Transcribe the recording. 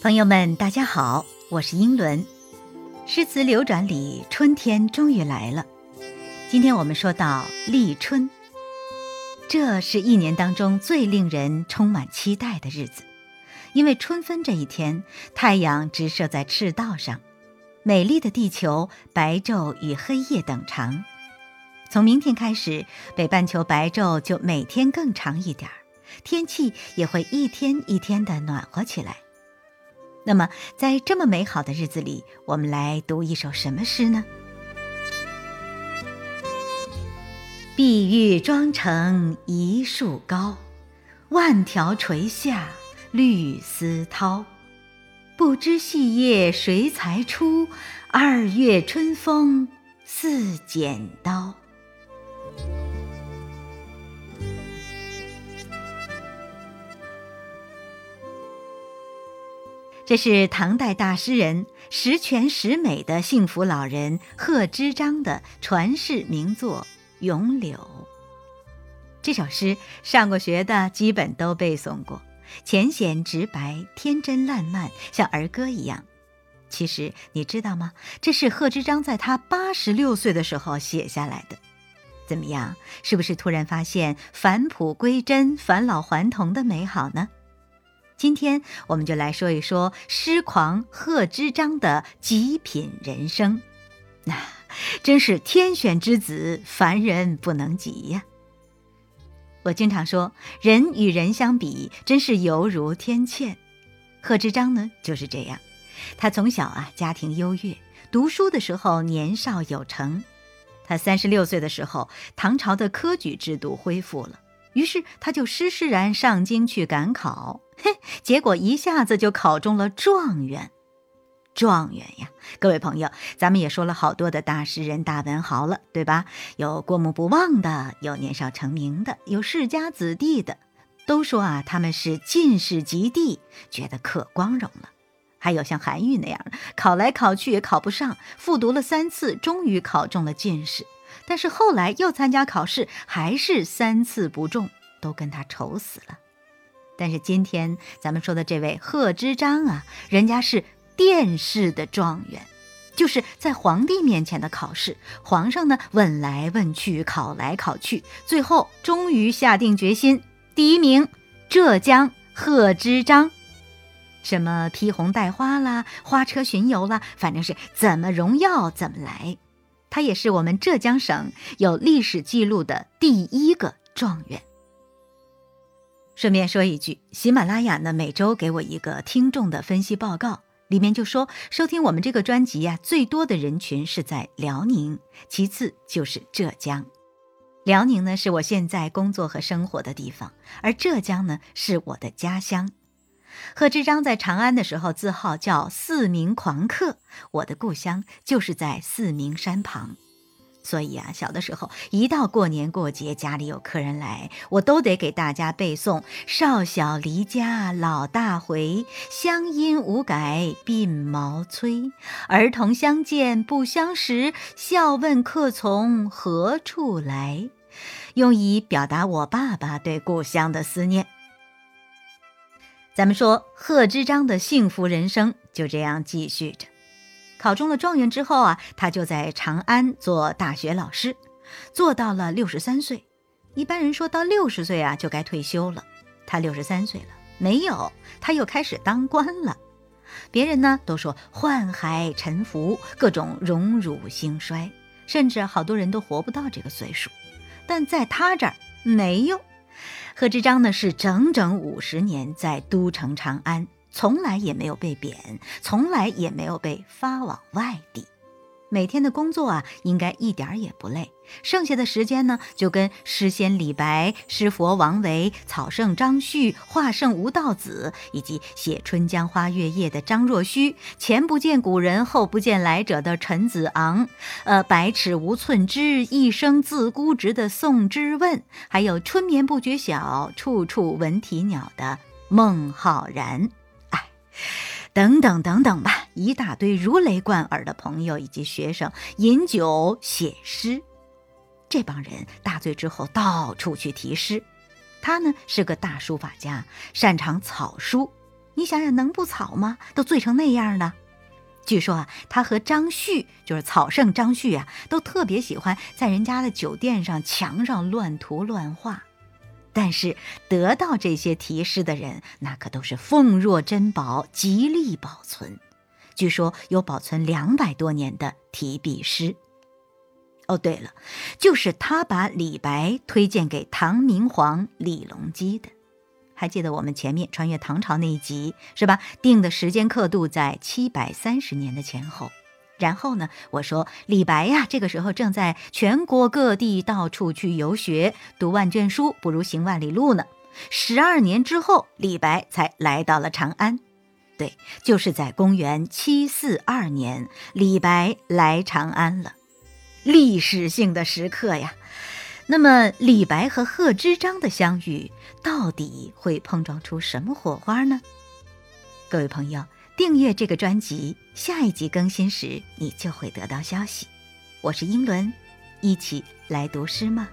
朋友们，大家好，我是英伦。诗词流转里，春天终于来了。今天我们说到立春，这是一年当中最令人充满期待的日子，因为春分这一天，太阳直射在赤道上，美丽的地球白昼与黑夜等长。从明天开始，北半球白昼就每天更长一点儿，天气也会一天一天的暖和起来。那么，在这么美好的日子里，我们来读一首什么诗呢？碧玉妆成一树高，万条垂下绿丝绦。不知细叶谁裁出？二月春风似剪刀。这是唐代大诗人、十全十美的幸福老人贺知章的传世名作《咏柳》。这首诗上过学的基本都背诵过，浅显直白、天真烂漫，像儿歌一样。其实你知道吗？这是贺知章在他八十六岁的时候写下来的。怎么样？是不是突然发现返璞归真、返老还童的美好呢？今天我们就来说一说诗狂贺知章的极品人生，那真是天选之子，凡人不能及呀。我经常说，人与人相比，真是犹如天堑。贺知章呢就是这样，他从小啊家庭优越，读书的时候年少有成。他三十六岁的时候，唐朝的科举制度恢复了。于是他就施施然上京去赶考，嘿，结果一下子就考中了状元。状元呀，各位朋友，咱们也说了好多的大诗人、大文豪了，对吧？有过目不忘的，有年少成名的，有世家子弟的，都说啊他们是进士及第，觉得可光荣了。还有像韩愈那样的，考来考去也考不上，复读了三次，终于考中了进士。但是后来又参加考试，还是三次不中，都跟他愁死了。但是今天咱们说的这位贺知章啊，人家是殿试的状元，就是在皇帝面前的考试。皇上呢问来问去，考来考去，最后终于下定决心，第一名浙江贺知章。什么披红戴花啦，花车巡游啦，反正是怎么荣耀怎么来。他也是我们浙江省有历史记录的第一个状元。顺便说一句，喜马拉雅呢每周给我一个听众的分析报告，里面就说收听我们这个专辑呀，最多的人群是在辽宁，其次就是浙江。辽宁呢是我现在工作和生活的地方，而浙江呢是我的家乡。贺知章在长安的时候，自号叫四明狂客。我的故乡就是在四明山旁，所以啊，小的时候一到过年过节，家里有客人来，我都得给大家背诵“少小离家老大回，乡音无改鬓毛衰。儿童相见不相识，笑问客从何处来”，用以表达我爸爸对故乡的思念。咱们说贺知章的幸福人生就这样继续着，考中了状元之后啊，他就在长安做大学老师，做到了六十三岁。一般人说到六十岁啊就该退休了，他六十三岁了，没有，他又开始当官了。别人呢都说宦海沉浮，各种荣辱兴衰，甚至好多人都活不到这个岁数，但在他这儿没有。贺知章呢，是整整五十年在都城长安，从来也没有被贬，从来也没有被发往外地。每天的工作啊，应该一点儿也不累。剩下的时间呢，就跟诗仙李白、诗佛王维、草圣张旭、画圣吴道子，以及写《春江花月夜》的张若虚，前不见古人后不见来者的陈子昂，呃，百尺无寸枝，一生自孤直的宋之问，还有春眠不觉晓，处处闻啼鸟的孟浩然，等 等等等吧，一大堆如雷贯耳的朋友以及学生饮酒写诗，这帮人大醉之后到处去题诗。他呢是个大书法家，擅长草书，你想想能不草吗？都醉成那样了。据说啊，他和张旭，就是草圣张旭啊，都特别喜欢在人家的酒店上墙上乱涂乱画。但是得到这些题诗的人，那可都是奉若珍宝，极力保存。据说有保存两百多年的题笔诗。哦，对了，就是他把李白推荐给唐明皇李隆基的。还记得我们前面穿越唐朝那一集是吧？定的时间刻度在七百三十年的前后。然后呢，我说李白呀，这个时候正在全国各地到处去游学，读万卷书不如行万里路呢。十二年之后，李白才来到了长安。对，就是在公元七四二年，李白来长安了，历史性的时刻呀。那么，李白和贺知章的相遇，到底会碰撞出什么火花呢？各位朋友，订阅这个专辑，下一集更新时你就会得到消息。我是英伦，一起来读诗吗？